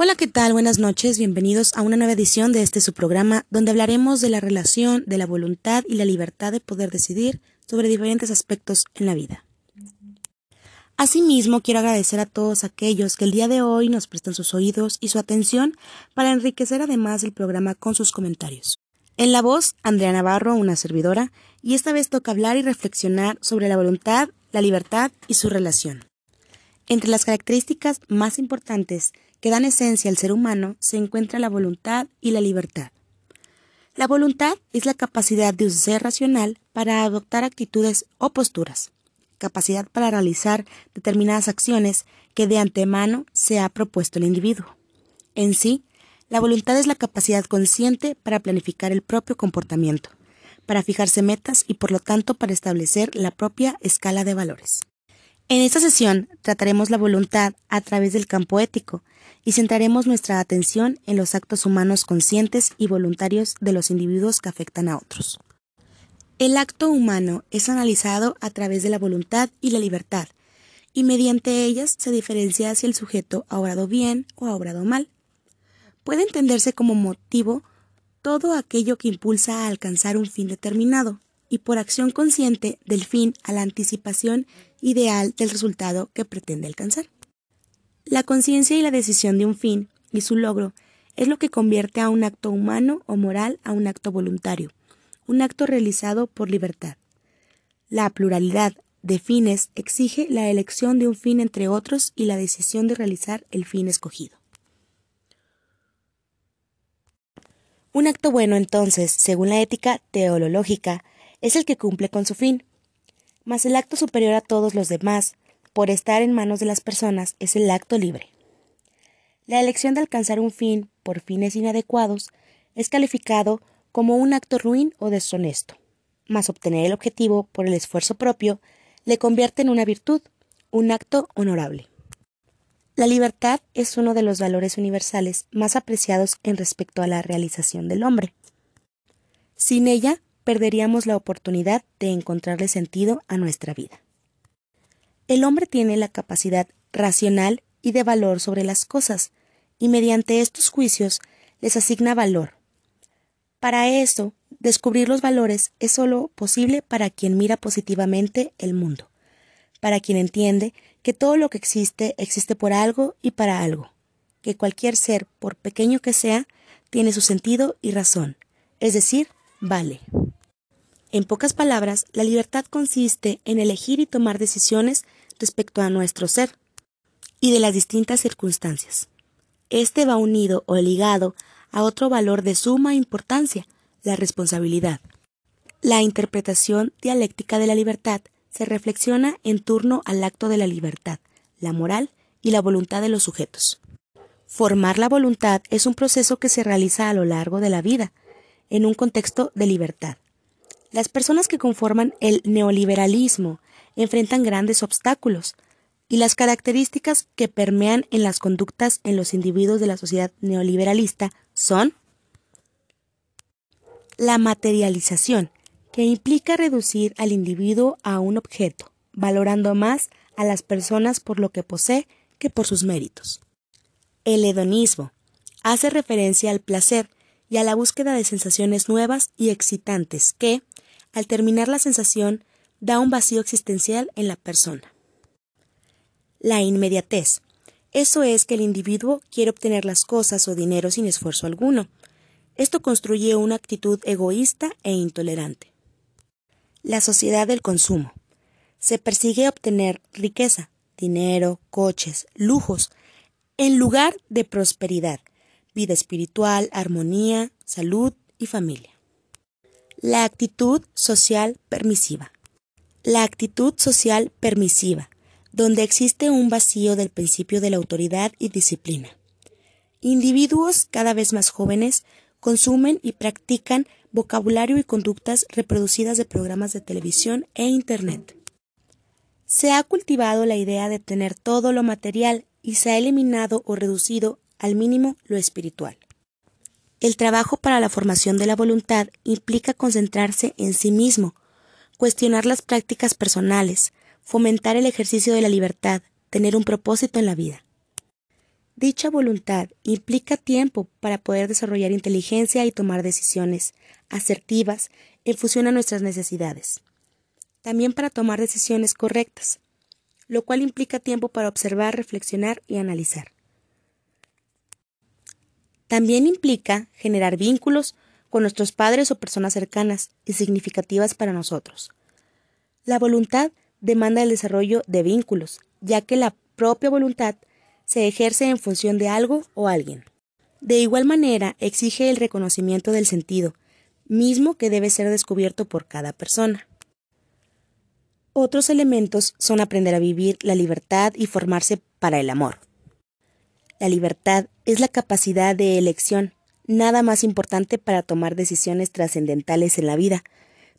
Hola, ¿qué tal? Buenas noches, bienvenidos a una nueva edición de este su programa donde hablaremos de la relación de la voluntad y la libertad de poder decidir sobre diferentes aspectos en la vida. Asimismo, quiero agradecer a todos aquellos que el día de hoy nos prestan sus oídos y su atención para enriquecer además el programa con sus comentarios. En la voz, Andrea Navarro, una servidora, y esta vez toca hablar y reflexionar sobre la voluntad, la libertad y su relación. Entre las características más importantes que dan esencia al ser humano se encuentra la voluntad y la libertad. La voluntad es la capacidad de un ser racional para adoptar actitudes o posturas, capacidad para realizar determinadas acciones que de antemano se ha propuesto el individuo. En sí, la voluntad es la capacidad consciente para planificar el propio comportamiento, para fijarse metas y por lo tanto para establecer la propia escala de valores. En esta sesión trataremos la voluntad a través del campo ético y centraremos nuestra atención en los actos humanos conscientes y voluntarios de los individuos que afectan a otros. El acto humano es analizado a través de la voluntad y la libertad, y mediante ellas se diferencia si el sujeto ha obrado bien o ha obrado mal. Puede entenderse como motivo todo aquello que impulsa a alcanzar un fin determinado, y por acción consciente del fin a la anticipación ideal del resultado que pretende alcanzar. La conciencia y la decisión de un fin y su logro es lo que convierte a un acto humano o moral a un acto voluntario, un acto realizado por libertad. La pluralidad de fines exige la elección de un fin entre otros y la decisión de realizar el fin escogido. Un acto bueno, entonces, según la ética teológica, es el que cumple con su fin, mas el acto superior a todos los demás, por estar en manos de las personas, es el acto libre. La elección de alcanzar un fin por fines inadecuados es calificado como un acto ruin o deshonesto, mas obtener el objetivo por el esfuerzo propio le convierte en una virtud, un acto honorable. La libertad es uno de los valores universales más apreciados en respecto a la realización del hombre. Sin ella, perderíamos la oportunidad de encontrarle sentido a nuestra vida. El hombre tiene la capacidad racional y de valor sobre las cosas, y mediante estos juicios les asigna valor. Para eso, descubrir los valores es sólo posible para quien mira positivamente el mundo, para quien entiende que todo lo que existe existe por algo y para algo, que cualquier ser, por pequeño que sea, tiene su sentido y razón, es decir, vale. En pocas palabras, la libertad consiste en elegir y tomar decisiones respecto a nuestro ser y de las distintas circunstancias. Este va unido o ligado a otro valor de suma importancia, la responsabilidad. La interpretación dialéctica de la libertad se reflexiona en torno al acto de la libertad, la moral y la voluntad de los sujetos. Formar la voluntad es un proceso que se realiza a lo largo de la vida, en un contexto de libertad. Las personas que conforman el neoliberalismo enfrentan grandes obstáculos, y las características que permean en las conductas en los individuos de la sociedad neoliberalista son la materialización, que implica reducir al individuo a un objeto, valorando más a las personas por lo que posee que por sus méritos. El hedonismo hace referencia al placer y a la búsqueda de sensaciones nuevas y excitantes que, al terminar la sensación, da un vacío existencial en la persona. La inmediatez. Eso es que el individuo quiere obtener las cosas o dinero sin esfuerzo alguno. Esto construye una actitud egoísta e intolerante. La sociedad del consumo. Se persigue obtener riqueza, dinero, coches, lujos, en lugar de prosperidad, vida espiritual, armonía, salud y familia. La actitud social permisiva. La actitud social permisiva, donde existe un vacío del principio de la autoridad y disciplina. Individuos cada vez más jóvenes consumen y practican vocabulario y conductas reproducidas de programas de televisión e Internet. Se ha cultivado la idea de tener todo lo material y se ha eliminado o reducido al mínimo lo espiritual. El trabajo para la formación de la voluntad implica concentrarse en sí mismo, cuestionar las prácticas personales, fomentar el ejercicio de la libertad, tener un propósito en la vida. Dicha voluntad implica tiempo para poder desarrollar inteligencia y tomar decisiones asertivas en función a nuestras necesidades. También para tomar decisiones correctas, lo cual implica tiempo para observar, reflexionar y analizar. También implica generar vínculos con nuestros padres o personas cercanas y significativas para nosotros. La voluntad demanda el desarrollo de vínculos, ya que la propia voluntad se ejerce en función de algo o alguien. De igual manera, exige el reconocimiento del sentido, mismo que debe ser descubierto por cada persona. Otros elementos son aprender a vivir la libertad y formarse para el amor. La libertad es la capacidad de elección, nada más importante para tomar decisiones trascendentales en la vida,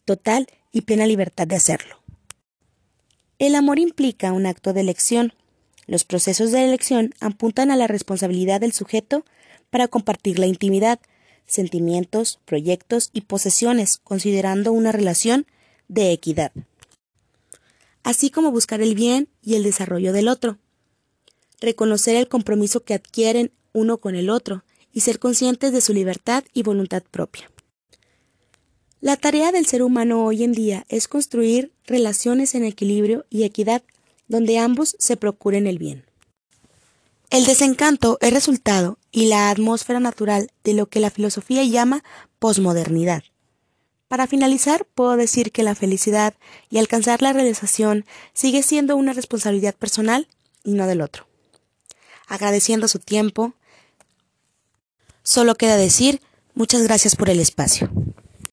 total y plena libertad de hacerlo. El amor implica un acto de elección, los procesos de elección apuntan a la responsabilidad del sujeto para compartir la intimidad, sentimientos, proyectos y posesiones, considerando una relación de equidad, así como buscar el bien y el desarrollo del otro, reconocer el compromiso que adquieren uno con el otro y ser conscientes de su libertad y voluntad propia. La tarea del ser humano hoy en día es construir relaciones en equilibrio y equidad donde ambos se procuren el bien. El desencanto es resultado y la atmósfera natural de lo que la filosofía llama posmodernidad. Para finalizar, puedo decir que la felicidad y alcanzar la realización sigue siendo una responsabilidad personal y no del otro. Agradeciendo su tiempo, solo queda decir muchas gracias por el espacio.